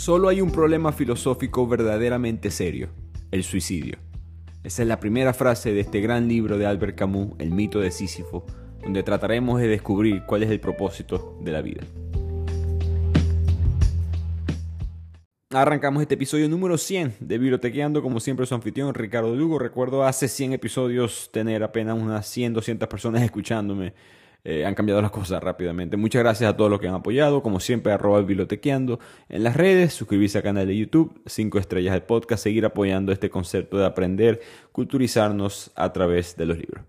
Solo hay un problema filosófico verdaderamente serio, el suicidio. Esa es la primera frase de este gran libro de Albert Camus, El mito de Sísifo, donde trataremos de descubrir cuál es el propósito de la vida. Arrancamos este episodio número 100 de Bibliotequeando, como siempre su anfitrión Ricardo Lugo. Recuerdo hace 100 episodios tener apenas unas 100, 200 personas escuchándome eh, han cambiado las cosas rápidamente. Muchas gracias a todos los que han apoyado. Como siempre, arroba bibliotequeando en las redes, suscribirse al canal de YouTube, 5 estrellas del podcast, seguir apoyando este concepto de aprender, culturizarnos a través de los libros.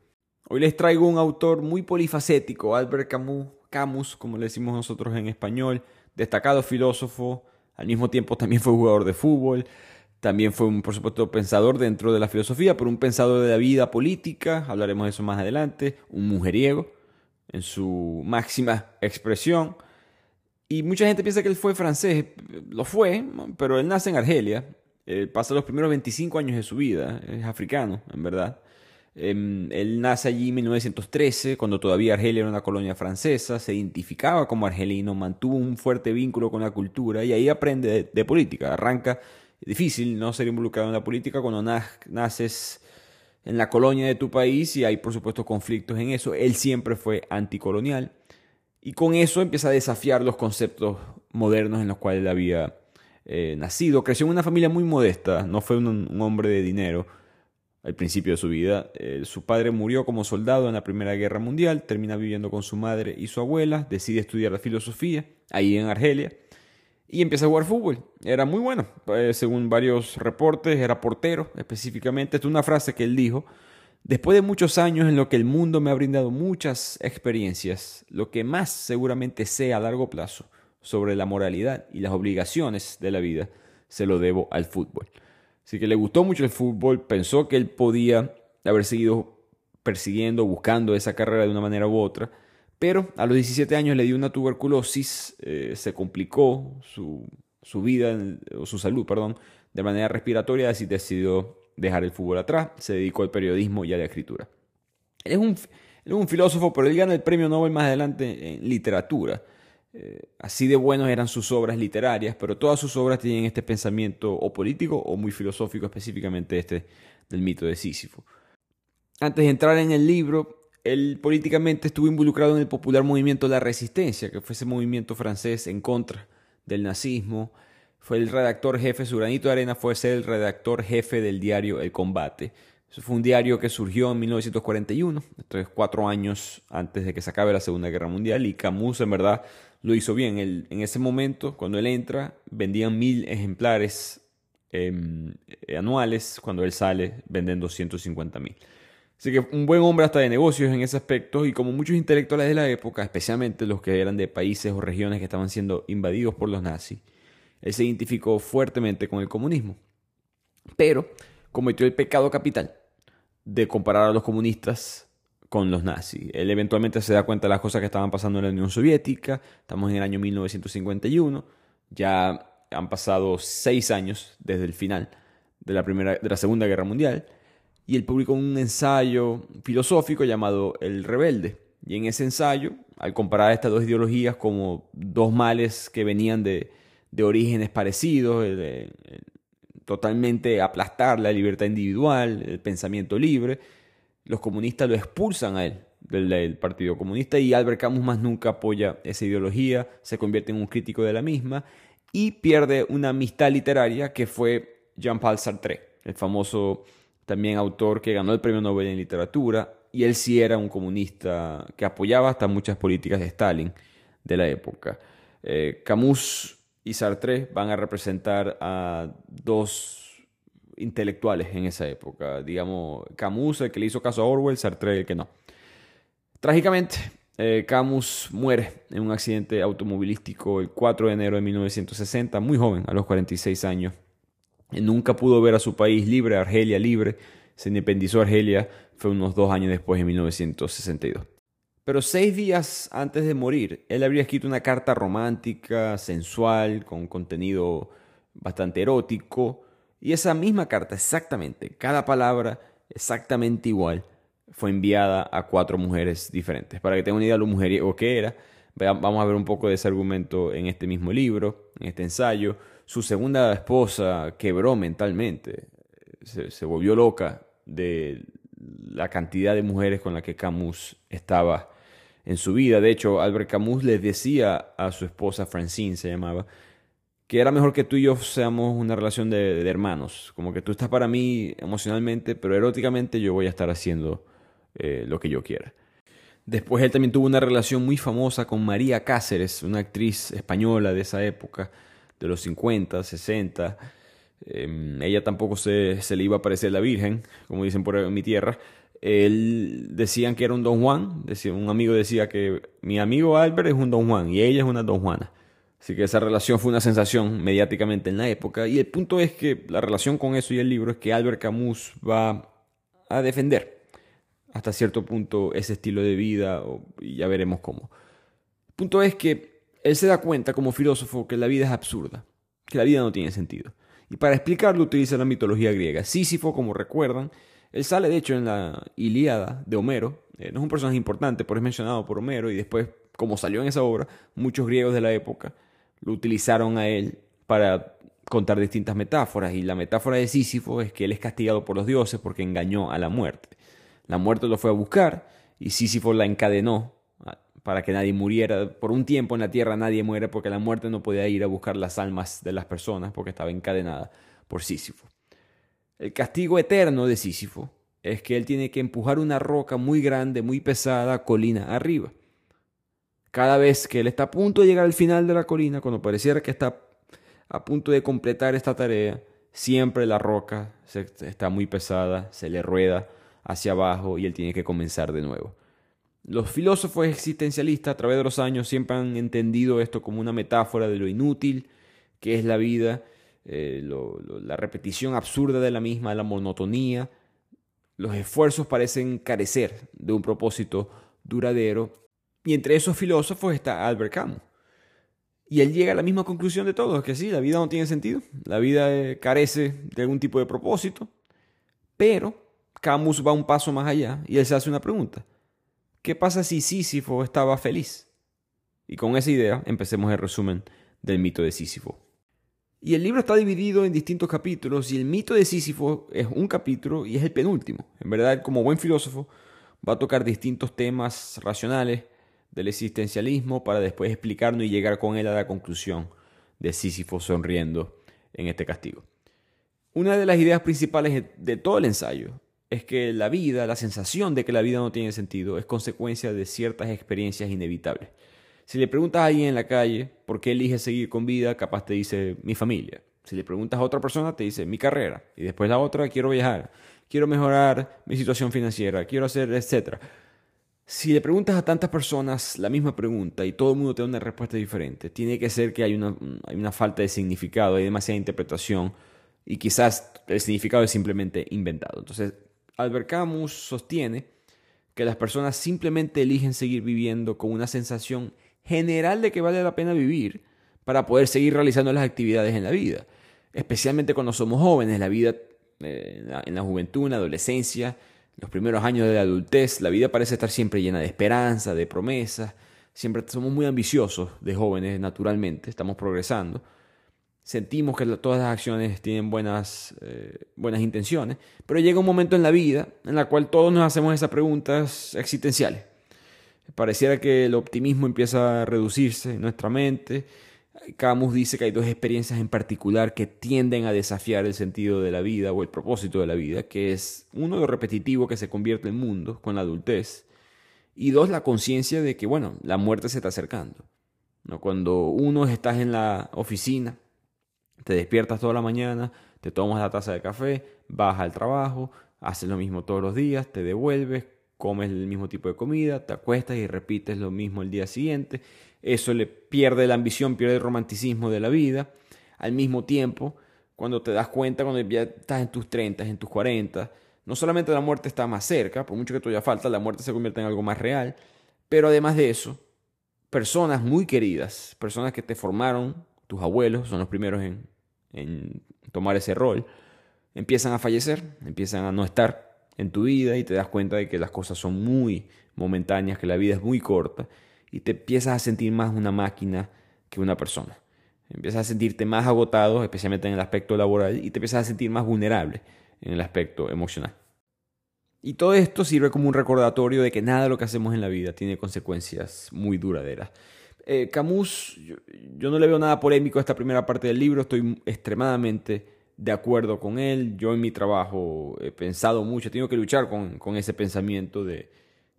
Hoy les traigo un autor muy polifacético, Albert Camus, Camus, como le decimos nosotros en español, destacado filósofo, al mismo tiempo también fue jugador de fútbol, también fue un, por supuesto, pensador dentro de la filosofía, pero un pensador de la vida política, hablaremos de eso más adelante, un mujeriego, en su máxima expresión. Y mucha gente piensa que él fue francés, lo fue, pero él nace en Argelia, pasa los primeros 25 años de su vida, es africano, en verdad. Em, él nace allí en 1913, cuando todavía Argelia era una colonia francesa, se identificaba como argelino, mantuvo un fuerte vínculo con la cultura y ahí aprende de, política. Arranca, difícil no ser involucrado en la política cuando naces en la colonia de tu país y hay por supuesto conflictos en eso. Él siempre fue anticolonial y con eso empieza a desafiar los conceptos modernos en los cuales él había eh, nacido. Creció en una familia muy modesta, no fue un, hombre de dinero al principio de su vida. Eh, su padre murió como soldado en la Primera Guerra Mundial, termina viviendo con su madre y su abuela, decide estudiar la filosofía ahí en Argelia y empieza a jugar fútbol. Era muy bueno, eh, según varios reportes, era portero específicamente. es una frase que él dijo. Después de muchos años en lo que el mundo me ha brindado muchas experiencias, lo que más seguramente sé a largo plazo sobre la moralidad y las obligaciones de la vida, se lo debo al fútbol. Así que le gustó mucho el fútbol, pensó que él podía haber seguido persiguiendo, buscando esa carrera de una manera u otra, pero a los 17 años le dio una tuberculosis, eh, se complicó su, vida, o su salud, perdón, de manera respiratoria, así decidió dejar el fútbol atrás, se dedicó al periodismo y a la escritura. Él es un, un filósofo, pero él gana el premio Nobel más adelante en literatura. Eh, así de buenos eran sus obras literarias, pero todas sus obras tienen este pensamiento o político o muy filosófico, específicamente este del mito de Sísifo. Antes de entrar en el libro, él políticamente estuvo involucrado en el popular movimiento la resistencia, que fue ese movimiento francés en contra del nazismo. Fue el redactor jefe, su granito de arena fue ser el redactor jefe del diario El Combate. Eso fue un diario que surgió en 1941, entonces cuatro años antes de que se acabe la Segunda Guerra Mundial, y Camus en verdad lo hizo bien. en ese momento, cuando él entra, vendían mil ejemplares em, anuales, cuando él sale venden 250 mil. Así que un buen hombre hasta de negocios en ese aspecto y como muchos intelectuales de la época, especialmente los que eran de países o regiones que estaban siendo invadidos por los nazis, él se identificó fuertemente con el comunismo. Pero cometió el pecado capital de comparar a los comunistas con los nazis. Él eventualmente se da cuenta de las cosas que estaban pasando en la Unión Soviética, estamos en el año 1951, ya han pasado seis años desde el final de la, primera, de la Segunda Guerra Mundial, y él publicó un ensayo filosófico llamado El Rebelde. Y en ese ensayo, al comparar estas dos ideologías como dos males que venían de, orígenes parecidos, totalmente aplastar la libertad individual, el pensamiento libre, los comunistas lo expulsan a él del, Partido Comunista y Albert Camus más nunca apoya esa ideología, se convierte en un crítico de la misma y pierde una amistad literaria que fue Jean-Paul Sartre, el famoso también autor que ganó el premio Nobel en literatura, y él sí era un comunista que apoyaba hasta muchas políticas de Stalin de la época. Eh, Camus y Sartre van a representar a dos intelectuales en esa época. Digamos, Camus, el que le hizo caso a Orwell, Sartre, el que no. Trágicamente, eh, Camus muere en un accidente automovilístico el 4 de enero de 1960, muy joven, a los 46 años. Nunca pudo ver a su país libre, Argelia libre. Se independizó Argelia, fue unos dos años después, en 1962. Pero seis días antes de morir, él habría escrito una carta romántica, sensual, con contenido bastante erótico. Y esa misma carta, exactamente, cada palabra exactamente igual, fue enviada a cuatro mujeres diferentes. Para que tengan una idea de lo mujeriego que era, vamos a ver un poco de ese argumento en este mismo libro, en este ensayo. Su segunda esposa quebró mentalmente, se, volvió loca de la cantidad de mujeres con las que Camus estaba en su vida. De hecho, Albert Camus le decía a su esposa, Francine se llamaba, que era mejor que tú y yo seamos una relación de, hermanos. Como que tú estás para mí emocionalmente, pero eróticamente yo voy a estar haciendo eh, lo que yo quiera. Después él también tuvo una relación muy famosa con María Cáceres, una actriz española de esa época, de los 50, 60. Em, ella tampoco se, se, le iba a parecer la Virgen, como dicen por mi tierra. Él decían que era un Don Juan, decía, un amigo decía que mi amigo Albert es un Don Juan y ella es una Don Juana. Así que esa relación fue una sensación mediáticamente en la época. Y el punto es que la relación con eso y el libro es que Albert Camus va a defender hasta cierto punto ese estilo de vida y ya veremos cómo. El punto es que él se da cuenta como filósofo que la vida es absurda, que la vida no tiene sentido. Y para explicarlo utiliza la mitología griega. Sísifo, como recuerdan, él sale de hecho en la Ilíada de Homero. Eh, no es un personaje importante, pero es mencionado por Homero y después, como salió en esa obra, muchos griegos de la época lo utilizaron a él para contar distintas metáforas. Y la metáfora de Sísifo es que él es castigado por los dioses porque engañó a la muerte. La muerte lo fue a buscar y Sísifo la encadenó para que nadie muriera. Por un tiempo en la tierra nadie muere porque la muerte no podía ir a buscar las almas de las personas porque estaba encadenada por Sísifo. El castigo eterno de Sísifo es que él tiene que empujar una roca muy grande, muy pesada, colina arriba. Cada vez que él está a punto de llegar al final de la colina, cuando pareciera que está a punto de completar esta tarea, siempre la roca está muy pesada, se le rueda hacia abajo y él tiene que comenzar de nuevo. Los filósofos existencialistas a través de los años siempre han entendido esto como una metáfora de lo inútil que es la vida, eh, la repetición absurda de la misma, la monotonía. Los esfuerzos parecen carecer de un propósito duradero y entre esos filósofos está Albert Camus. Y él llega a la misma conclusión de todos, que sí, la vida no tiene sentido, la vida eh, carece de algún tipo de propósito, pero Camus va un paso más allá y él se hace una pregunta. ¿Qué pasa si Sísifo estaba feliz? Y con esa idea empecemos el resumen del mito de Sísifo. Y el libro está dividido en distintos capítulos y el mito de Sísifo es un capítulo y es el penúltimo. En verdad, como buen filósofo, va a tocar distintos temas racionales del existencialismo para después explicarnos y llegar con él a la conclusión de Sísifo sonriendo en este castigo. Una de las ideas principales de todo el ensayo es que la vida, la sensación de que la vida no tiene sentido, es consecuencia de ciertas experiencias inevitables. Si le preguntas a alguien en la calle por qué elige seguir con vida, capaz te dice mi familia. Si le preguntas a otra persona, te dice mi carrera. Y después la otra, quiero viajar, quiero mejorar mi situación financiera, quiero hacer, etcétera. Si le preguntas a tantas personas la misma pregunta y todo el mundo te da una respuesta diferente, tiene que ser que hay una, hay una falta de significado, hay demasiada interpretación y quizás el significado es simplemente inventado. Entonces, Albert Camus sostiene que las personas simplemente eligen seguir viviendo con una sensación general de que vale la pena vivir para poder seguir realizando las actividades en la vida. Especialmente cuando somos jóvenes, la vida eh, en la juventud, en la adolescencia, los primeros años de la adultez, la vida parece estar siempre llena de esperanza, de promesas. Siempre somos muy ambiciosos de jóvenes, naturalmente, estamos progresando. Sentimos que todas las acciones tienen buenas, eh, buenas intenciones, pero llega un momento en la vida en la cual todos nos hacemos esas preguntas existenciales. Pareciera que el optimismo empieza a reducirse en nuestra mente Camus dice que hay dos experiencias en particular que tienden a desafiar el sentido de la vida o el propósito de la vida, que es uno lo repetitivo que se convierte en mundo con la adultez y dos la conciencia de que bueno, la muerte se está acercando. ¿no? Cuando uno estás en la oficina, te despiertas toda la mañana, te tomas la taza de café, vas al trabajo, haces lo mismo todos los días, te devuelves, comes el mismo tipo de comida, te acuestas y repites lo mismo el día siguiente eso le pierde la ambición, pierde el romanticismo de la vida. Al mismo tiempo, cuando te das cuenta, cuando ya estás en tus 30, en tus 40, no solamente la muerte está más cerca, por mucho que todavía falta, la muerte se convierte en algo más real, pero además de eso, personas muy queridas, personas que te formaron, tus abuelos son los primeros en, en tomar ese rol, empiezan a fallecer, empiezan a no estar en tu vida y te das cuenta de que las cosas son muy momentáneas, que la vida es muy corta y te empiezas a sentir más una máquina que una persona. empiezas a sentirte más agotado, especialmente en el aspecto laboral, y te empiezas a sentir más vulnerable en el aspecto emocional. Y todo esto sirve como un recordatorio de que nada lo que hacemos en la vida tiene consecuencias muy duraderas. Eh, Camus, yo, no le veo nada polémico a esta primera parte del libro, estoy extremadamente de acuerdo con él. Yo en mi trabajo he pensado mucho, tengo que luchar con, ese pensamiento de,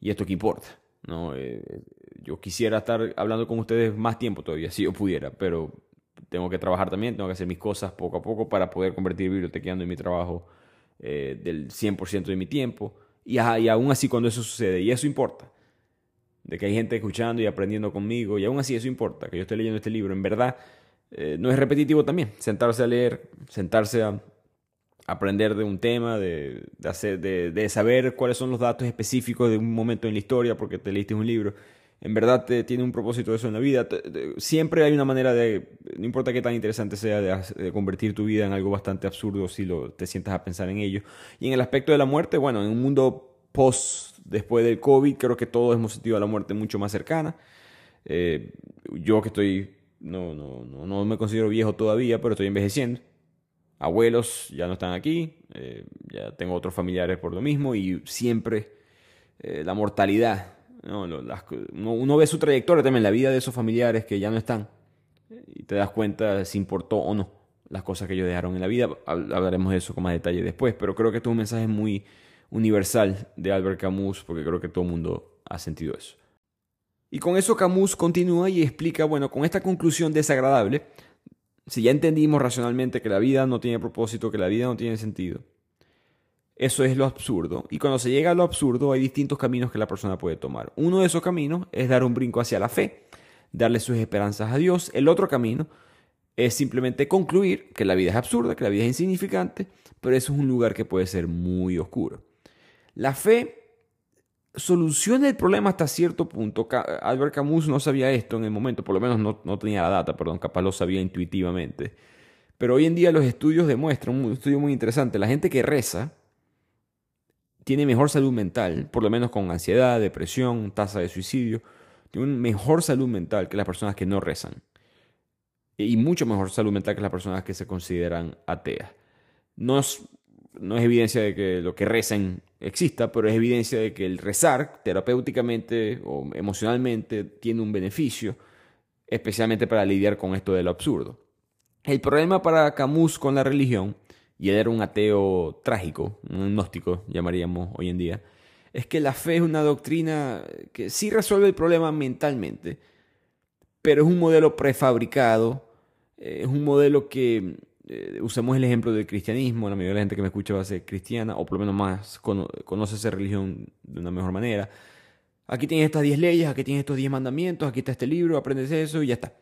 ¿y esto qué importa? ¿No? Eh, yo quisiera estar hablando con ustedes más tiempo todavía, si yo pudiera, pero tengo que trabajar también, tengo que hacer mis cosas poco a poco para poder convertir bibliotequeando en mi trabajo eh, del 100% de mi tiempo. Y, y aún así cuando eso sucede, y eso importa, de que hay gente escuchando y aprendiendo conmigo, y aún así eso importa, que yo esté leyendo este libro, en verdad eh, no es repetitivo también, sentarse a leer, sentarse a aprender de un tema, de, de, hacer, de, de, saber cuáles son los datos específicos de un momento en la historia, porque te leíste un libro. En verdad te, tiene un propósito eso en la vida. siempre hay una manera de, no importa qué tan interesante sea, de, convertir tu vida en algo bastante absurdo si lo, te sientas a pensar en ello. Y en el aspecto de la muerte, bueno, en un mundo post, después del COVID, creo que todos hemos sentido la muerte mucho más cercana. Eh, yo que estoy, no, no, no, no me considero viejo todavía, pero estoy envejeciendo abuelos ya no están aquí, eh, ya tengo otros familiares por lo mismo y siempre eh, la mortalidad, uno, ve su trayectoria también, la vida de esos familiares que ya no están y te das cuenta si importó o no las cosas que ellos dejaron en la vida. Hablaremos de eso con más detalle después, pero creo que esto es un mensaje muy universal de Albert Camus porque creo que todo el mundo ha sentido eso. Y con eso Camus continúa y explica, bueno, con esta conclusión desagradable, si ya entendimos racionalmente que la vida no tiene propósito, que la vida no tiene sentido, eso es lo absurdo. Y cuando se llega a lo absurdo hay distintos caminos que la persona puede tomar. Uno de esos caminos es dar un brinco hacia la fe, darle sus esperanzas a Dios. El otro camino es simplemente concluir que la vida es absurda, que la vida es insignificante, pero eso es un lugar que puede ser muy oscuro. La fe soluciona el problema hasta cierto punto. Albert Camus no sabía esto en el momento, por lo menos no, tenía la data, perdón, capaz lo sabía intuitivamente. Pero hoy en día los estudios demuestran, un estudio muy interesante, la gente que reza tiene mejor salud mental, por lo menos con ansiedad, depresión, tasa de suicidio, tiene mejor salud mental que las personas que no rezan. Y mucho mejor salud mental que las personas que se consideran ateas. No es, no es evidencia de que lo que rezan exista, pero es evidencia de que el rezar terapéuticamente o emocionalmente tiene un beneficio, especialmente para lidiar con esto de lo absurdo. El problema para Camus con la religión, y él era un ateo trágico, un gnóstico llamaríamos hoy en día, es que la fe es una doctrina que sí resuelve el problema mentalmente, pero es un modelo prefabricado, eh, es un modelo que eh, usemos el ejemplo del cristianismo, la mayoría de la gente que me escucha va a ser cristiana, o por lo menos más conoce esa religión de una mejor manera. Aquí tienes estas 10 leyes, aquí tienes estos 10 mandamientos, aquí está este libro, aprendes eso y ya está.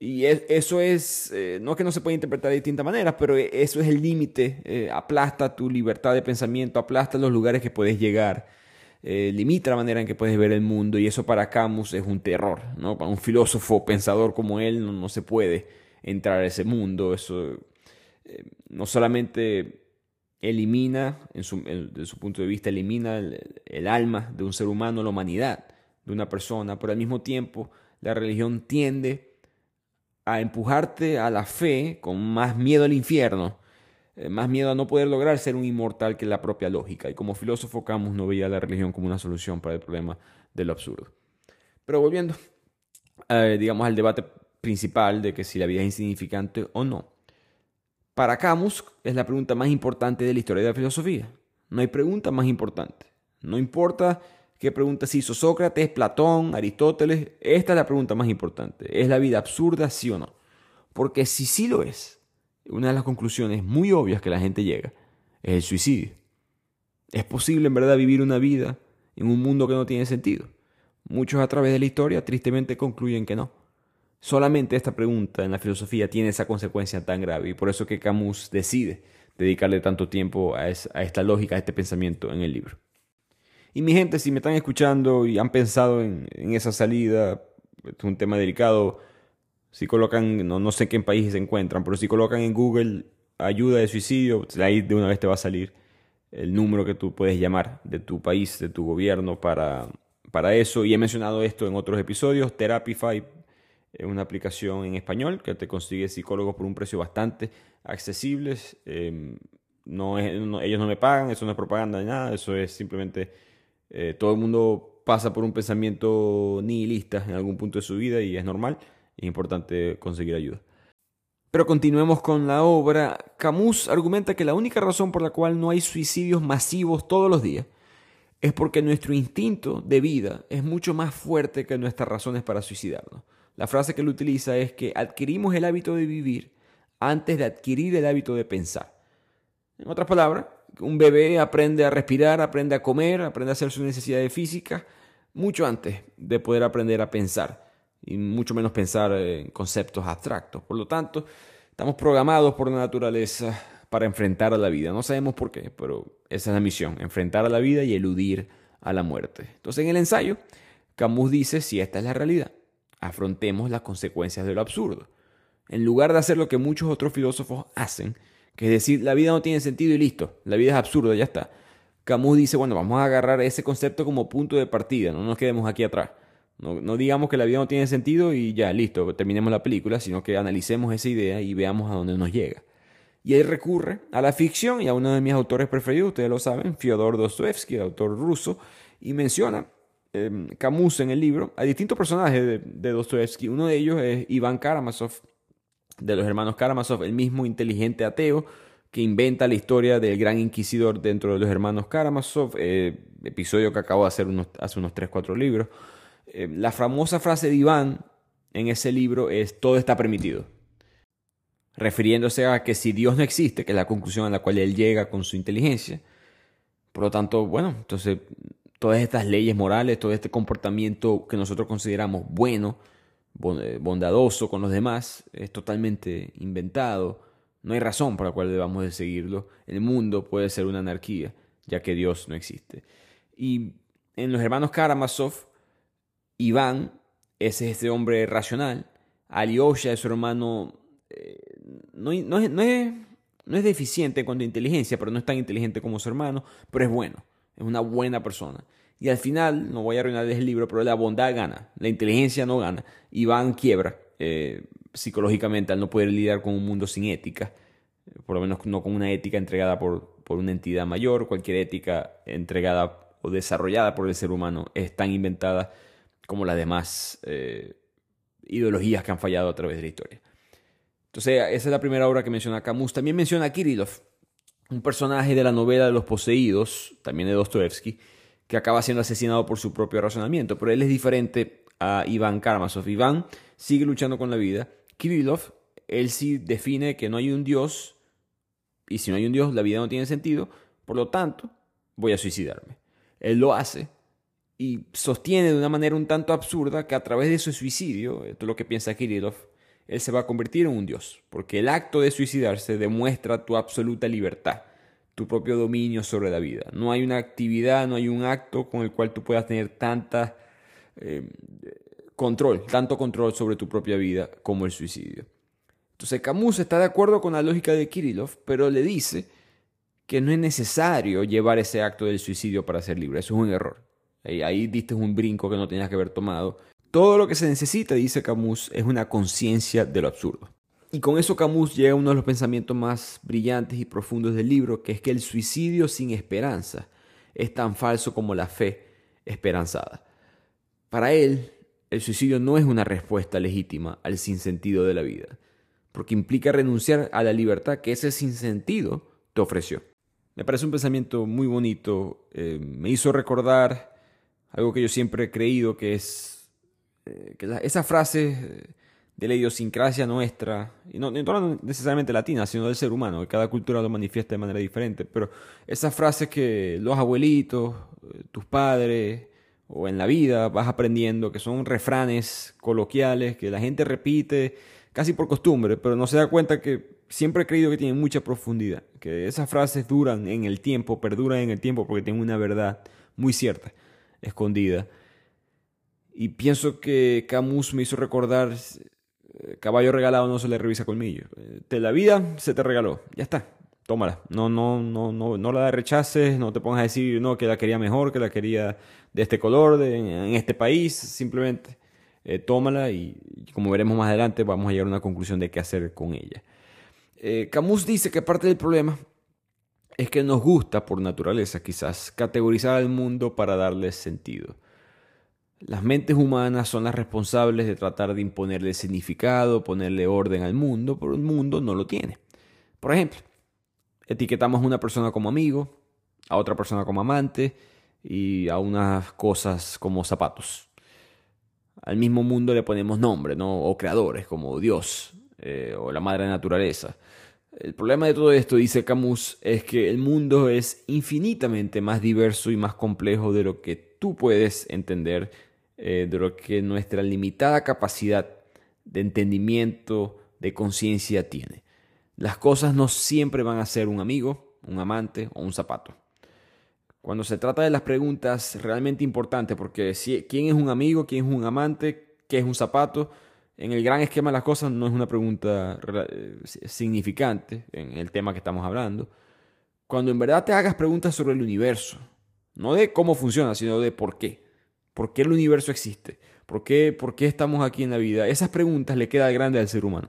Y eso es, eh, no es que no se pueda interpretar de distintas maneras, pero e, eso es el límite, eh, aplasta tu libertad de pensamiento, aplasta los lugares que puedes llegar, limita la manera en que puedes ver el mundo y eso para Camus es un terror, ¿no? Para un filósofo pensador como él no se puede entrar a ese mundo. Eso eh, no solamente elimina, en su, desde su punto de vista, elimina el, alma de un ser humano, la humanidad de una persona, pero al mismo tiempo la religión tiende a empujarte a la fe con más miedo al infierno, eh, más miedo a no poder lograr ser un inmortal que la propia lógica. Y como filósofo Camus no veía la religión como una solución para el problema de lo absurdo. Pero volviendo, eh, digamos, al debate principal de que si la vida es insignificante o no. Para Camus es la pregunta más importante de la historia de la filosofía. No hay pregunta más importante. No importa qué pregunta se hizo Sócrates, Platón, Aristóteles, esta es la pregunta más importante. ¿Es la vida absurda, sí o no? Porque si sí lo es, una de las conclusiones muy obvias que la gente llega es el suicidio. ¿Es posible en verdad vivir una vida en un mundo que no tiene sentido? Muchos a través de la historia tristemente concluyen que no. Solamente esta pregunta en la filosofía tiene esa consecuencia tan grave y por eso que Camus decide dedicarle tanto tiempo a, esta lógica, a este pensamiento en el libro. Y mi gente, si me están escuchando y han pensado en, esa salida, es un tema delicado, si colocan, no, sé en qué país se encuentran, pero si colocan en Google ayuda de suicidio, ahí de una vez te va a salir el número que tú puedes llamar de tu país, de tu gobierno para, para eso. Y he mencionado esto en otros episodios, Therapify una aplicación en español que te consigue psicólogos por un precio bastante accesible. Em, no, ellos no me pagan, eso no es propaganda ni nada, eso es simplemente eh, todo el mundo pasa por un pensamiento nihilista en algún punto de su vida y es normal, es importante conseguir ayuda. Pero continuemos con la obra. Camus argumenta que la única razón por la cual no hay suicidios masivos todos los días es porque nuestro instinto de vida es mucho más fuerte que nuestras razones para suicidarnos. La frase que él utiliza es que adquirimos el hábito de vivir antes de adquirir el hábito de pensar. En otras palabras, un bebé aprende a respirar, aprende a comer, aprende a hacer sus necesidades físicas mucho antes de poder aprender a pensar y mucho menos pensar en conceptos abstractos. Por lo tanto, estamos programados por la naturaleza para enfrentar a la vida. No sabemos por qué, pero esa es la misión, enfrentar a la vida y eludir a la muerte. Entonces en el ensayo, Camus dice, si esta es la realidad, afrontemos las consecuencias de lo absurdo. En lugar de hacer lo que muchos otros filósofos hacen, que es decir, la vida no tiene sentido y listo, la vida es absurda, ya está. Camus dice, bueno, vamos a agarrar ese concepto como punto de partida, no nos quedemos aquí atrás. No, no, digamos que la vida no tiene sentido y ya, listo, terminemos la película, sino que analicemos esa idea y veamos a dónde nos llega. Y él recurre a la ficción y a uno de mis autores preferidos, ustedes lo saben, Fyodor Dostoevsky, autor ruso, y menciona eh, Camus en el libro a distintos personajes de, de Dostoevsky. Uno de ellos es Iván Karamazov, de los hermanos Karamazov, el mismo inteligente ateo que inventa la historia del gran inquisidor dentro de los hermanos Karamazov, eh, episodio que acabo de hacer hace unos 3-4 libros. Eh, la famosa frase de Iván en ese libro es todo está permitido, refiriéndose a que si Dios no existe, que es la conclusión a la cual él llega con su inteligencia, por lo tanto, bueno, entonces todas estas leyes morales, todo este comportamiento que nosotros consideramos bueno, eh, bondadoso con los demás, es totalmente inventado, no hay razón por la cual debamos de seguirlo, el mundo puede ser una anarquía, ya que Dios no existe. Y en los hermanos Karamazov, Iván es este hombre racional. Alyosha es su hermano. Eh, no, no, es, no, es, no, es, deficiente en cuanto a inteligencia, pero no es tan inteligente como su hermano, pero es bueno. Es una buena persona. Y al final, no voy a arruinarles el libro, pero la bondad gana. La inteligencia no gana. Iván quiebra eh, psicológicamente al no poder lidiar con un mundo sin ética. Por lo menos no con una ética entregada por, por una entidad mayor. Cualquier ética entregada o desarrollada por el ser humano es tan inventada como las demás eh, ideologías que han fallado a través de la historia. Entonces, esa es la primera obra que menciona Camus. También menciona a Kirillov, un personaje de la novela de los poseídos, también de Dostoevsky, que acaba siendo asesinado por su propio razonamiento. Pero él es diferente a Iván Karamazov. Iván sigue luchando con la vida. Kirillov, él sí define que no hay un Dios, y si no hay un Dios, la vida no tiene sentido, por lo tanto, voy a suicidarme. Él lo hace y sostiene de una manera un tanto absurda que a través de su suicidio, esto es lo que piensa Kirillov, él se va a convertir en un dios, porque el acto de suicidarse demuestra tu absoluta libertad, tu propio dominio sobre la vida. No hay una actividad, no hay un acto con el cual tú puedas tener tanta eh, control, tanto control sobre tu propia vida como el suicidio. Entonces Camus está de acuerdo con la lógica de Kirillov, pero le dice que no es necesario llevar ese acto del suicidio para ser libre. Eso es un error. Ahí, diste un brinco que no tenías que haber tomado. Todo lo que se necesita, dice Camus, es una conciencia de lo absurdo. Y con eso Camus llega a uno de los pensamientos más brillantes y profundos del libro, que es que el suicidio sin esperanza es tan falso como la fe esperanzada. Para él, el suicidio no es una respuesta legítima al sinsentido de la vida, porque implica renunciar a la libertad que ese sinsentido te ofreció. Me parece un pensamiento muy bonito, eh, me hizo recordar algo que yo siempre he creído que es eh, que esa frase eh, de la idiosincrasia nuestra, y no, no, necesariamente latina, sino del ser humano, que cada cultura lo manifiesta de manera diferente, pero esas frases que los abuelitos, eh, tus padres, o en la vida vas aprendiendo, que son refranes coloquiales, que la gente repite casi por costumbre, pero no se da cuenta que siempre he creído que tienen mucha profundidad, que esas frases duran en el tiempo, perduran en el tiempo porque tienen una verdad muy cierta escondida. Y pienso que Camus me hizo recordar, eh, caballo regalado no se le revisa colmillo. Eh, la vida se te regaló, ya está, tómala. No, no, no, no, no la rechaces, no te pongas a decir no, que la quería mejor, que la quería de este color, de, en este país, simplemente eh, tómala y como veremos más adelante, vamos a llegar a una conclusión de qué hacer con ella. Camus dice que parte del problema es que nos gusta, por naturaleza quizás, categorizar al mundo para darle sentido. Las mentes humanas son las responsables de tratar de imponerle significado, ponerle orden al mundo, pero el mundo no lo tiene. Por ejemplo, etiquetamos a una persona como amigo, a otra persona como amante y a unas cosas como zapatos. Al mismo mundo le ponemos nombre, ¿no? O creadores como Dios eh, o la madre naturaleza. El problema de todo esto, dice Camus, es que el mundo es infinitamente más diverso y más complejo de lo que tú puedes entender, eh, de lo que nuestra limitada capacidad de entendimiento, de conciencia tiene. Las cosas no siempre van a ser un amigo, un amante o un zapato. Cuando se trata de las preguntas realmente importantes, porque si, quién es un amigo, quién es un amante, qué es un zapato, en el gran esquema de las cosas no es una pregunta eh, significante en el tema que estamos hablando. Cuando en verdad te hagas preguntas sobre el universo, no de cómo funciona, sino de por qué. ¿Por qué el universo existe? ¿Por qué, por qué estamos aquí en la vida? Esas preguntas le quedan grandes al ser humano.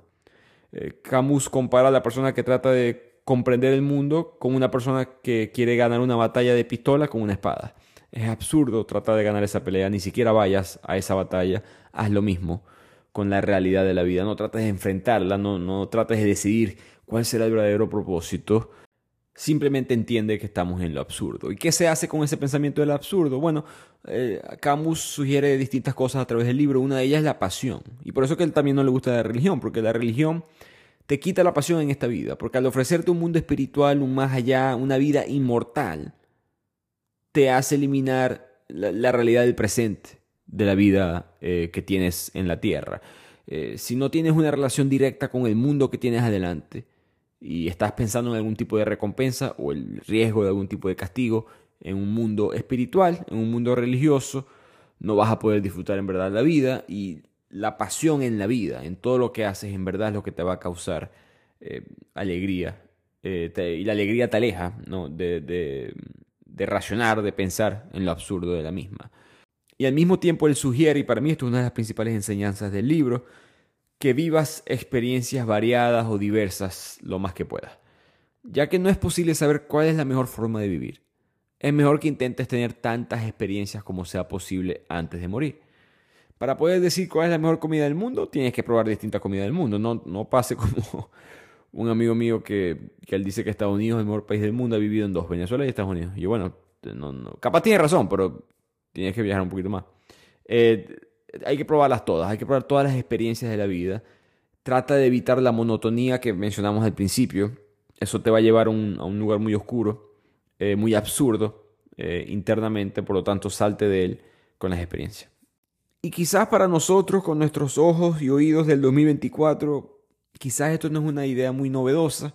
Eh, Camus compara a la persona que trata de comprender el mundo con una persona que quiere ganar una batalla de pistola con una espada. Es absurdo tratar de ganar esa pelea, ni siquiera vayas a esa batalla, haz lo mismo con la realidad de la vida, no trates de enfrentarla, no, no trates de decidir cuál será el verdadero propósito, simplemente entiende que estamos en lo absurdo. ¿Y qué se hace con ese pensamiento del absurdo? Bueno, eh, Camus sugiere distintas cosas a través del libro, una de ellas es la pasión, y por eso que él también no le gusta la religión, porque la religión te quita la pasión en esta vida, porque al ofrecerte un mundo espiritual, un más allá, una vida inmortal, te hace eliminar la realidad del presente de la vida eh, que tienes en la tierra. Eh, si no tienes una relación directa con el mundo que tienes adelante y estás pensando en algún tipo de recompensa o el riesgo de algún tipo de castigo en un mundo espiritual, en un mundo religioso, no vas a poder disfrutar en verdad la vida y la pasión en la vida, en todo lo que haces, en verdad es lo que te va a causar eh, alegría. y la alegría te aleja ¿no? de, de, de racionar, de pensar en lo absurdo de la misma. Y al mismo tiempo él sugiere, y para mí esto es una de las principales enseñanzas del libro, que vivas experiencias variadas o diversas lo más que puedas, ya que no es posible saber cuál es la mejor forma de vivir. Es mejor que intentes tener tantas experiencias como sea posible antes de morir. Para poder decir cuál es la mejor comida del mundo, tienes que probar distintas comidas del mundo. No, no pase como un amigo mío que, que, él dice que Estados Unidos es el mejor país del mundo, ha vivido en dos, Venezuela y Estados Unidos. Y bueno, no, no, capaz tiene razón, pero tienes que viajar un poquito más. Eh, hay que probarlas todas, hay que probar todas las experiencias de la vida. Trata de evitar la monotonía que mencionamos al principio. Eso te va a llevar a un lugar muy oscuro, eh, muy absurdo eh, internamente, por lo tanto salte de él con las experiencias. Y quizás para nosotros, con nuestros ojos y oídos del 2024, quizás esto no es una idea muy novedosa.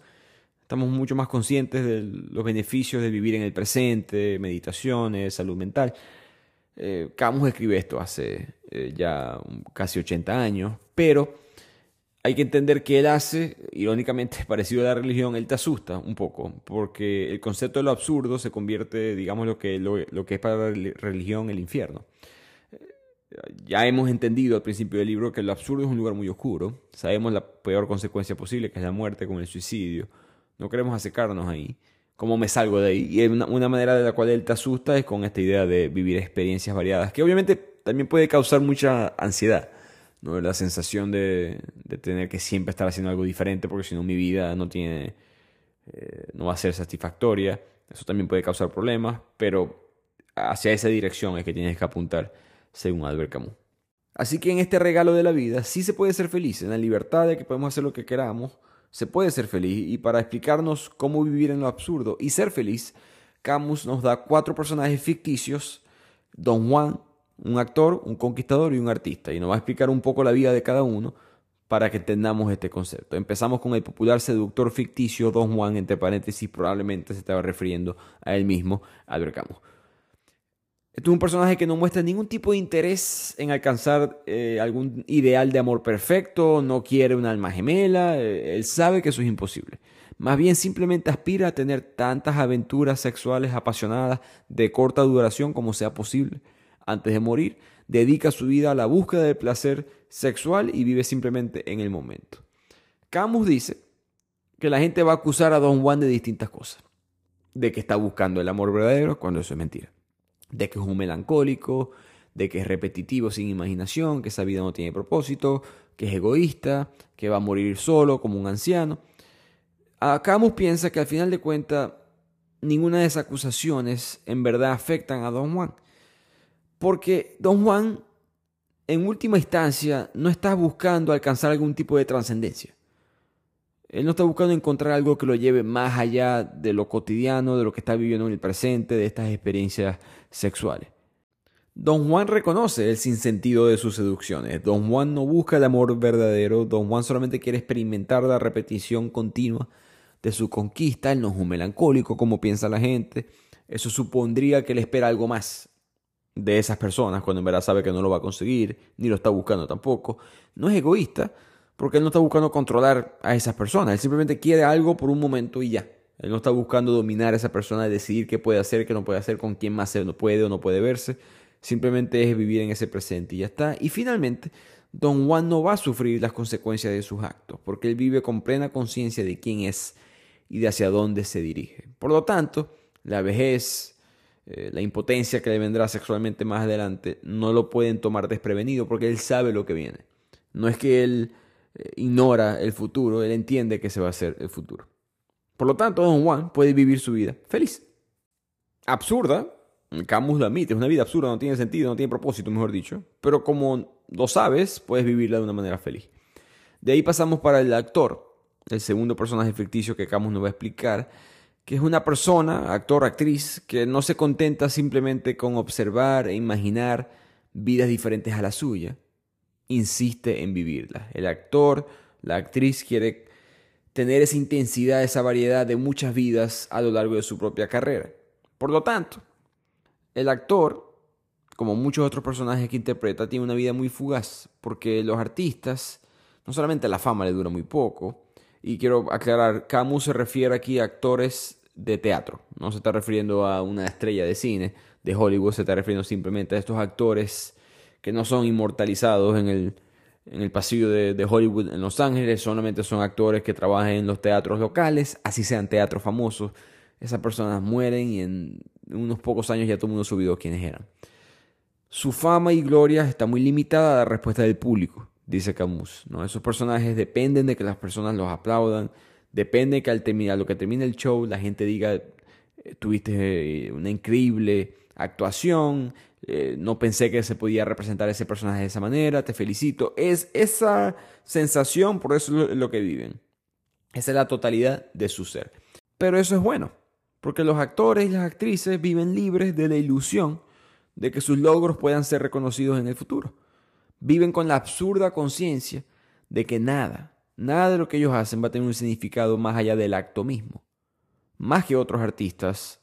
Estamos mucho más conscientes de los beneficios de vivir en el presente, meditaciones, salud mental. Eh, Camus escribe esto hace eh, ya casi 80 años, pero hay que entender que él hace, irónicamente parecido a la religión, él te asusta un poco, porque el concepto de lo absurdo se convierte, digamos, lo que, es para la religión el infierno. Eh, ya hemos entendido al principio del libro que lo absurdo es un lugar muy oscuro, sabemos la peor consecuencia posible, que es la muerte con el suicidio, no queremos acercarnos ahí cómo me salgo de ahí. Y una, manera de la cual él te asusta es con esta idea de vivir experiencias variadas, que obviamente también puede causar mucha ansiedad, ¿no? La sensación de, de tener que siempre estar haciendo algo diferente, porque si no mi vida no tiene, eh, no va a ser satisfactoria. Eso también puede causar problemas, pero hacia esa dirección es que tienes que apuntar, según Albert Camus. Así que en este regalo de la vida sí se puede ser feliz, en la libertad de que podemos hacer lo que queramos, se puede ser feliz y para explicarnos cómo vivir en lo absurdo y ser feliz, Camus nos da cuatro personajes ficticios, Don Juan, un actor, un conquistador y un artista, y nos va a explicar un poco la vida de cada uno para que entendamos este concepto. Empezamos con el popular seductor ficticio Don Juan, entre paréntesis, probablemente se estaba refiriendo a él mismo, Albert Camus. Este es un personaje que no muestra ningún tipo de interés en alcanzar eh, algún ideal de amor perfecto, no quiere un alma gemela, eh, él sabe que eso es imposible. Más bien simplemente aspira a tener tantas aventuras sexuales apasionadas de corta duración como sea posible. antes de morir, dedica su vida a la búsqueda del placer sexual y vive simplemente en el momento. Camus dice que la gente va a acusar a Don Juan de distintas cosas. De que está buscando el amor verdadero, cuando eso es mentira. De que es un melancólico, de que es repetitivo sin imaginación, que esa vida no tiene propósito, que es egoísta, que va a morir solo como un anciano. Camus piensa que al final de cuentas ninguna de esas acusaciones en verdad afectan a Don Juan. Porque Don Juan, en última instancia, no está buscando alcanzar algún tipo de trascendencia. Él no está buscando encontrar algo que lo lleve más allá de lo cotidiano, de lo que está viviendo en el presente, de estas experiencias sexuales. Don Juan reconoce el sinsentido de sus seducciones. Don Juan no busca el amor verdadero. Don Juan solamente quiere experimentar la repetición continua de su conquista. Él no es un melancólico como piensa la gente. Eso supondría que él espera algo más de esas personas cuando en verdad sabe que no lo va a conseguir, ni lo está buscando tampoco. No es egoísta porque él no está buscando controlar a esas personas. Él simplemente quiere algo por un momento y ya. Él no está buscando dominar a esa persona, decidir qué puede hacer, qué no puede hacer, con quién más se puede o no puede verse simplemente es vivir en ese presente y ya está. Y finalmente, don Juan no va a sufrir las consecuencias de sus actos, porque él vive con plena conciencia de quién es y de hacia dónde se dirige. Por lo tanto, la vejez, eh, la impotencia que le vendrá sexualmente más adelante, no lo pueden tomar desprevenido porque él sabe lo que viene. No es que él ignora el futuro, él entiende que se va a hacer el futuro. Por lo tanto, don Juan puede vivir su vida feliz. Absurda, Camus lo admite, es una vida absurda, no tiene sentido, no tiene propósito, mejor dicho. Pero como lo sabes, puedes vivirla de una manera feliz. De ahí pasamos para el actor, el segundo personaje ficticio que Camus nos va a explicar, que es una persona, actor, actriz, que no se contenta simplemente con observar e imaginar vidas diferentes a la suya, insiste en vivirlas. El actor, la actriz quiere tener esa intensidad, esa variedad de muchas vidas a lo largo de su propia carrera. Por lo tanto, el actor, como muchos otros personajes que interpreta, tiene una vida muy fugaz, porque los artistas, no solamente la fama le dura muy poco, y quiero aclarar, Camus se refiere aquí a actores de teatro, no se está refiriendo a una estrella de cine de Hollywood, se está refiriendo simplemente a estos actores que no son inmortalizados en el, en el pasillo de, Hollywood en Los Ángeles, solamente son actores que trabajan en los teatros locales, así sean teatros famosos. Esas personas mueren y en unos pocos años ya todo el mundo se olvidó quiénes eran. Su fama y gloria está muy limitada a la respuesta del público, dice Camus. ¿no? Esos personajes dependen de que las personas los aplaudan, depende de que al terminar, lo que termine el show, la gente diga, eh, tuviste eh, una increíble actuación, eh, no pensé que se podía representar ese personaje de esa manera, te felicito. Es esa sensación, por eso es lo que viven. Esa es la totalidad de su ser. Pero eso es bueno porque los actores y las actrices viven libres de la ilusión de que sus logros puedan ser reconocidos en el futuro. Viven con la absurda conciencia de que nada, nada de lo que ellos hacen va a tener un significado más allá del acto mismo. Más que otros artistas,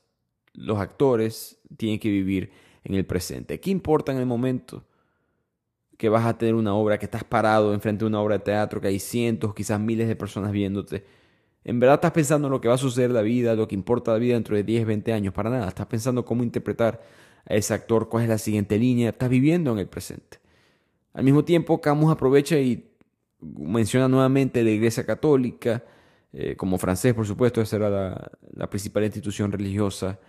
los actores tienen que vivir en el presente. ¿Qué importa en el momento que vas a tener una obra, que estás parado enfrente de una obra de teatro, que hay cientos, quizás miles de personas viéndote? ¿En verdad estás pensando en lo que va a suceder la vida, lo que importa la vida dentro de 10, 20 años? Para nada. Estás pensando cómo interpretar a ese actor, cuál es la siguiente línea. Estás viviendo en el presente. Al mismo tiempo, Camus aprovecha y menciona nuevamente la Iglesia Católica, eh, como francés, por supuesto, esa era la, principal institución religiosa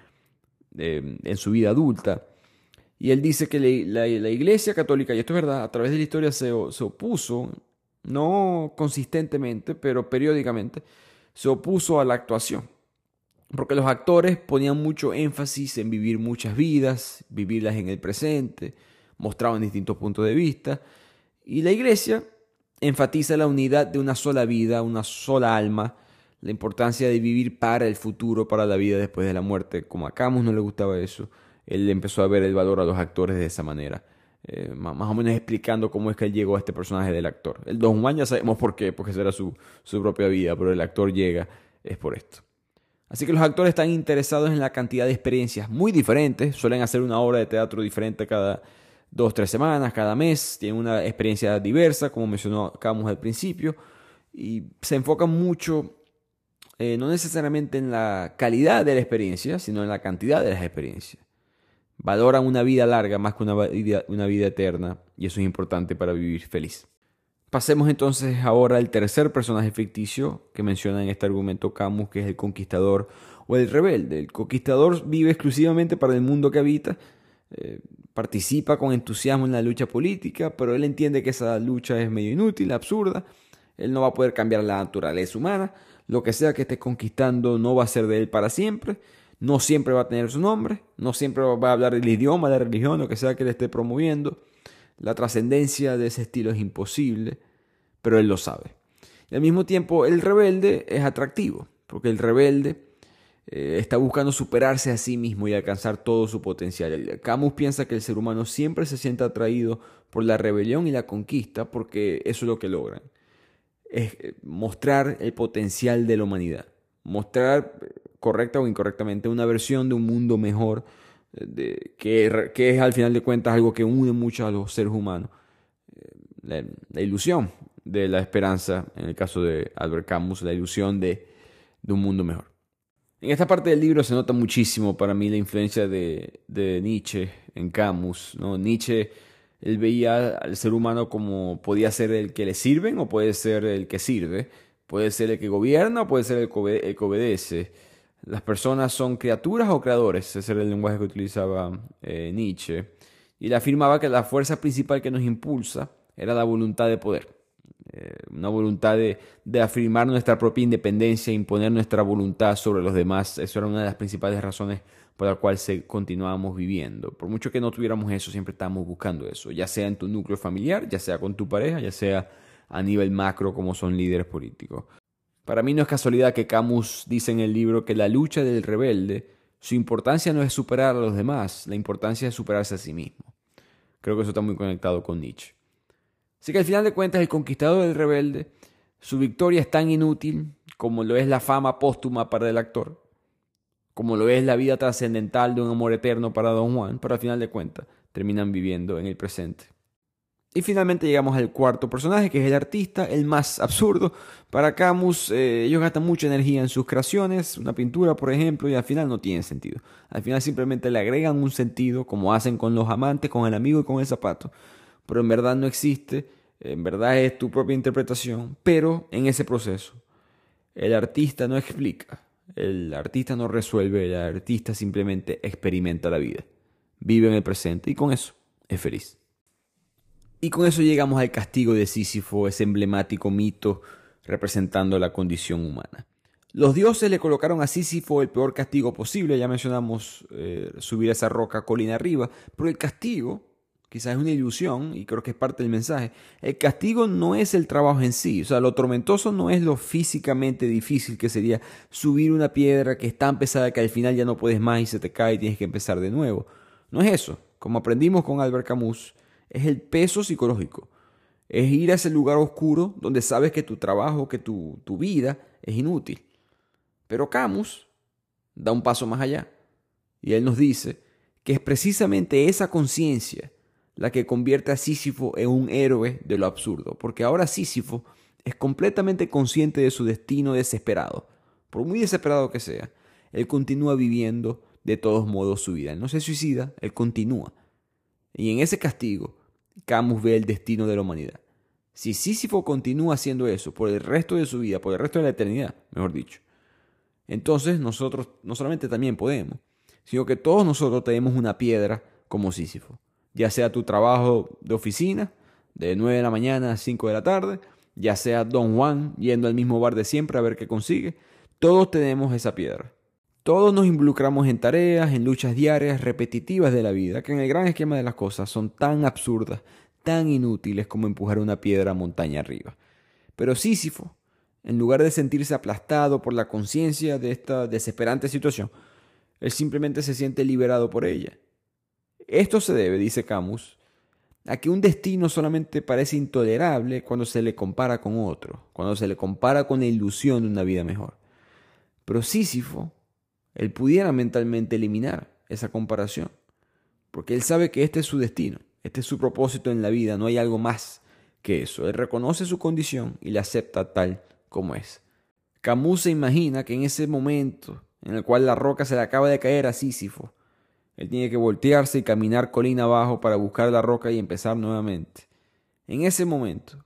eh, en su vida adulta. Y él dice que la, Iglesia Católica, y esto es verdad, a través de la historia se, se opuso, no consistentemente, pero periódicamente, se opuso a la actuación. Porque los actores ponían mucho énfasis en vivir muchas vidas, vivirlas en el presente, mostraban distintos puntos de vista. Y la iglesia enfatiza la unidad de una sola vida, una sola alma, la importancia de vivir para el futuro, para la vida después de la muerte. Como a Camus no le gustaba eso, él empezó a ver el valor a los actores de esa manera. Eh, más o menos explicando cómo es que él llegó a este personaje del actor. El Don Juan ya sabemos por qué, porque será su, su propia vida, pero el actor llega es por esto. Así que los actores están interesados en la cantidad de experiencias muy diferentes, suelen hacer una obra de teatro diferente cada dos, tres semanas, cada mes, tienen una experiencia diversa, como mencionó Camus al principio, y se enfocan mucho, eh, no necesariamente en la calidad de la experiencia, sino en la cantidad de las experiencias. Valoran una vida larga más que una vida, una vida eterna y eso es importante para vivir feliz. Pasemos entonces ahora al tercer personaje ficticio que menciona en este argumento Camus, que es el conquistador o el rebelde. El conquistador vive exclusivamente para el mundo que habita, eh, participa con entusiasmo en la lucha política, pero él entiende que esa lucha es medio inútil, absurda, él no va a poder cambiar la naturaleza humana, lo que sea que esté conquistando no va a ser de él para siempre, no siempre va a tener su nombre, no siempre va a hablar el idioma, la religión, lo que sea que él esté promoviendo. La trascendencia de ese estilo es imposible, pero él lo sabe. Y al mismo tiempo, el rebelde es atractivo, porque el rebelde eh, está buscando superarse a sí mismo y alcanzar todo su potencial. Camus piensa que el ser humano siempre se siente atraído por la rebelión y la conquista, porque eso es lo que logran. Es eh, mostrar el potencial de la humanidad, mostrar correcta o incorrectamente una versión de un mundo mejor de, que, es al final de cuentas algo que une mucho a los seres humanos. Eh, la, ilusión de la esperanza, en el caso de Albert Camus, la ilusión de, un mundo mejor. En esta parte del libro se nota muchísimo para mí la influencia de, Nietzsche en Camus. ¿no? Nietzsche él veía al ser humano como podía ser el que le sirven o puede ser el que sirve, puede ser el que gobierna o puede ser el que obedece. Las personas son criaturas o creadores, ese era el lenguaje que utilizaba eh, Nietzsche, y él afirmaba que la fuerza principal que nos impulsa era la voluntad de poder, eh, una voluntad de, afirmar nuestra propia independencia, imponer nuestra voluntad sobre los demás, eso era una de las principales razones por la cual continuábamos viviendo. Por mucho que no tuviéramos eso, siempre estábamos buscando eso, ya sea en tu núcleo familiar, ya sea con tu pareja, ya sea a nivel macro como son líderes políticos. Para mí no es casualidad que Camus dice en el libro que la lucha del rebelde, su importancia no es superar a los demás, la importancia es superarse a sí mismo. Creo que eso está muy conectado con Nietzsche. Así que al final de cuentas, el conquistador del rebelde, su victoria es tan inútil como lo es la fama póstuma para el actor, como lo es la vida trascendental de un amor eterno para Don Juan, pero al final de cuentas terminan viviendo en el presente. Y finalmente llegamos al cuarto personaje, que es el artista, el más absurdo. Para Camus, eh, ellos gastan mucha energía en sus creaciones, una pintura, por ejemplo, y al final no tiene sentido. Al final simplemente le agregan un sentido, como hacen con los amantes, con el amigo y con el zapato. Pero en verdad no existe, en verdad es tu propia interpretación, pero en ese proceso, el artista no explica, el artista no resuelve, el artista simplemente experimenta la vida, vive en el presente y con eso es feliz. Y con eso llegamos al castigo de Sísifo, ese emblemático mito representando la condición humana. Los dioses le colocaron a Sísifo el peor castigo posible, ya mencionamos eh, subir esa roca colina arriba, pero el castigo, quizás es una ilusión, y creo que es parte del mensaje, el castigo no es el trabajo en sí, o sea, lo tormentoso no es lo físicamente difícil que sería subir una piedra que es tan pesada que al final ya no puedes más y se te cae y tienes que empezar de nuevo. No es eso, como aprendimos con Albert Camus, es el peso psicológico. Es ir a ese lugar oscuro donde sabes que tu trabajo, que tu, tu vida es inútil. Pero Camus da un paso más allá y él nos dice que es precisamente esa conciencia la que convierte a Sísifo en un héroe de lo absurdo, porque ahora Sísifo es completamente consciente de su destino desesperado. Por muy desesperado que sea, él continúa viviendo de todos modos su vida. Él no se suicida, él continúa. Y en ese castigo, Camus ve el destino de la humanidad. Si Sísifo continúa haciendo eso por el resto de su vida, por el resto de la eternidad, mejor dicho, entonces nosotros no solamente también podemos, sino que todos nosotros tenemos una piedra como Sísifo. Ya sea tu trabajo de oficina, de 9 de la mañana a 5 de la tarde, ya sea Don Juan yendo al mismo bar de siempre a ver qué consigue, todos tenemos esa piedra. Todos nos involucramos en tareas, en luchas diarias repetitivas de la vida, que en el gran esquema de las cosas son tan absurdas, tan inútiles como empujar una piedra montaña arriba. Pero Sísifo, en lugar de sentirse aplastado por la conciencia de esta desesperante situación, él simplemente se siente liberado por ella. Esto se debe, dice Camus, a que un destino solamente parece intolerable cuando se le compara con otro, cuando se le compara con la ilusión de una vida mejor. Pero Sísifo él pudiera mentalmente eliminar esa comparación. Porque él sabe que este es su destino, este es su propósito en la vida, no hay algo más que eso. Él reconoce su condición y la acepta tal como es. Camus se imagina que en ese momento en el cual la roca se le acaba de caer a Sísifo, Él tiene que voltearse y caminar colina abajo para buscar la roca y empezar nuevamente. En ese momento,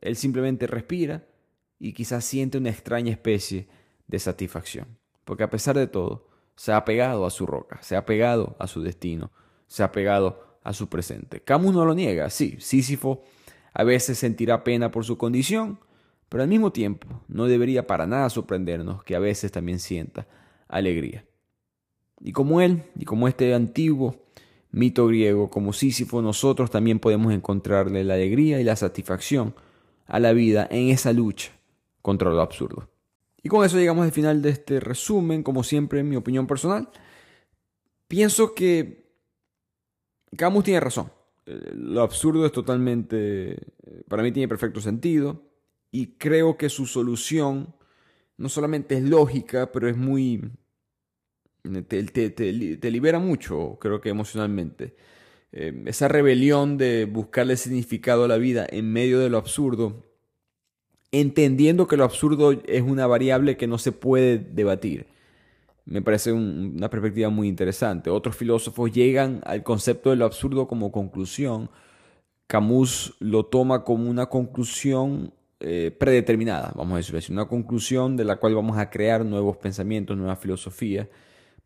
él simplemente respira y quizás siente una extraña especie de satisfacción, porque a pesar de todo, se ha pegado a su roca, se ha pegado a su destino, se ha pegado a su presente. Camus no lo niega, sí, Sísifo a veces sentirá pena por su condición, pero al mismo tiempo no debería para nada sorprendernos que a veces también sienta alegría. Y como él, y como este antiguo mito griego, como Sísifo, nosotros también podemos encontrarle la alegría y la satisfacción a la vida en esa lucha contra lo absurdo. Y con eso llegamos al final de este resumen, como siempre, en mi opinión personal. Pienso que Camus tiene razón. Eh, lo absurdo es totalmente, eh, para mí tiene perfecto sentido y creo que su solución no solamente es lógica, pero es muy... te, te, libera mucho, creo que emocionalmente. Eh, esa rebelión de buscarle significado a la vida en medio de lo absurdo, entendiendo que lo absurdo es una variable que no se puede debatir. Me parece una perspectiva muy interesante. Otros filósofos llegan al concepto de lo absurdo como conclusión. Camus lo toma como una conclusión eh, predeterminada, vamos a decirlo así, una conclusión de la cual vamos a crear nuevos pensamientos, nuevas filosofías.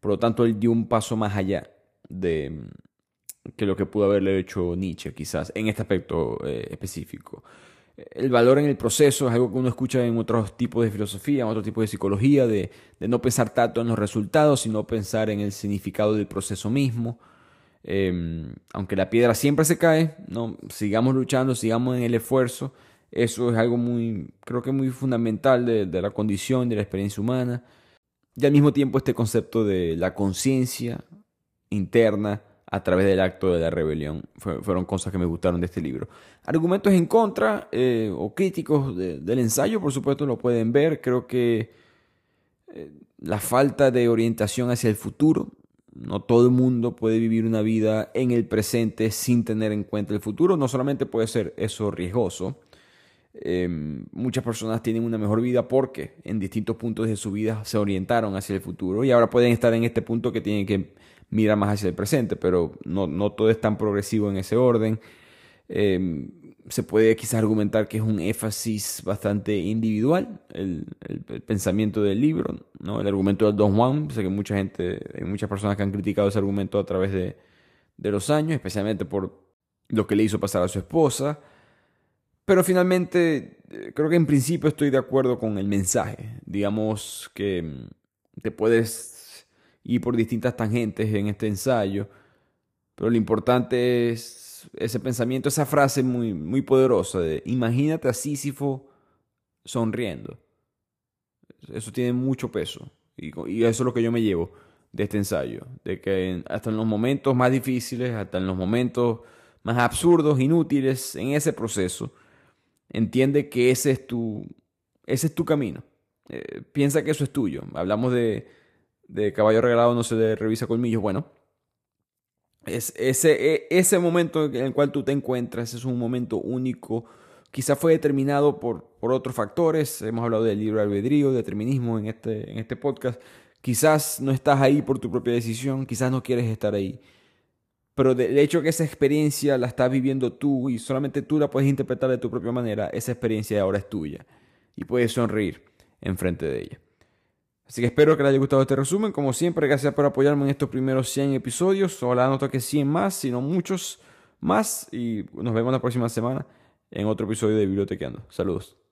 Por lo tanto, él dio un paso más allá de mm, que lo que pudo haberle hecho Nietzsche, quizás, en este aspecto eh, específico. El valor en el proceso es algo que uno escucha en otros tipos de filosofía, en otros tipos de psicología, de, no pensar tanto en los resultados, sino pensar en el significado del proceso mismo. Em, aunque la piedra siempre se cae, no sigamos luchando, sigamos en el esfuerzo eso es algo muy, creo que muy fundamental de, la condición, de la experiencia humana. Y al mismo tiempo este concepto de la conciencia interna a través del acto de la rebelión fueron cosas que me gustaron de este libro. Argumentos en contra eh, o críticos del ensayo, por supuesto, lo pueden ver. Creo que eh, la falta de orientación hacia el futuro. No todo el mundo puede vivir una vida en el presente sin tener en cuenta el futuro. No solamente puede ser eso riesgoso, Em, muchas personas tienen una mejor vida porque en distintos puntos de su vida se orientaron hacia el futuro y ahora pueden estar en este punto que tienen que mirar más hacia el presente, pero no, no todo es tan progresivo en ese orden. Em, se puede quizás argumentar que es un énfasis bastante individual el, el, pensamiento del libro, ¿no? el argumento del Don Juan. Sé que mucha gente, hay muchas personas que han criticado ese argumento a través de, de los años, especialmente por lo que le hizo pasar a su esposa. Pero finalmente, eh, creo que en principio estoy de acuerdo con el mensaje. Digamos que mm, te puedes ir por distintas tangentes en este ensayo, pero lo importante es ese pensamiento, esa frase muy, muy poderosa de imagínate a Sísifo sonriendo. Eso tiene mucho peso y, y eso es lo que yo me llevo de este ensayo, de que hasta en los momentos más difíciles, hasta en los momentos más absurdos, inútiles, en ese proceso, Entiende que ese es tu, ese es tu camino. Eh, piensa que eso es tuyo. Hablamos de, de caballo regalado no se le revisa colmillos. Bueno, es, ese, e, ese momento en el cual tú te encuentras es un momento único. Quizá fue determinado por, por otros factores. Hemos hablado del libre albedrío, determinismo en este, en este podcast. Quizás no estás ahí por tu propia decisión, quizás no quieres estar ahí. Pero de hecho que esa experiencia la estás viviendo tú y solamente tú la puedes interpretar de tu propia manera, esa experiencia ahora es tuya y puedes sonreír enfrente de ella. Así que espero que les haya gustado este resumen. Como siempre, gracias por apoyarme en estos primeros 100 episodios. Ojalá no toque 100 más, sino muchos más. Y nos vemos la próxima semana en otro episodio de Bibliotequeando. Saludos.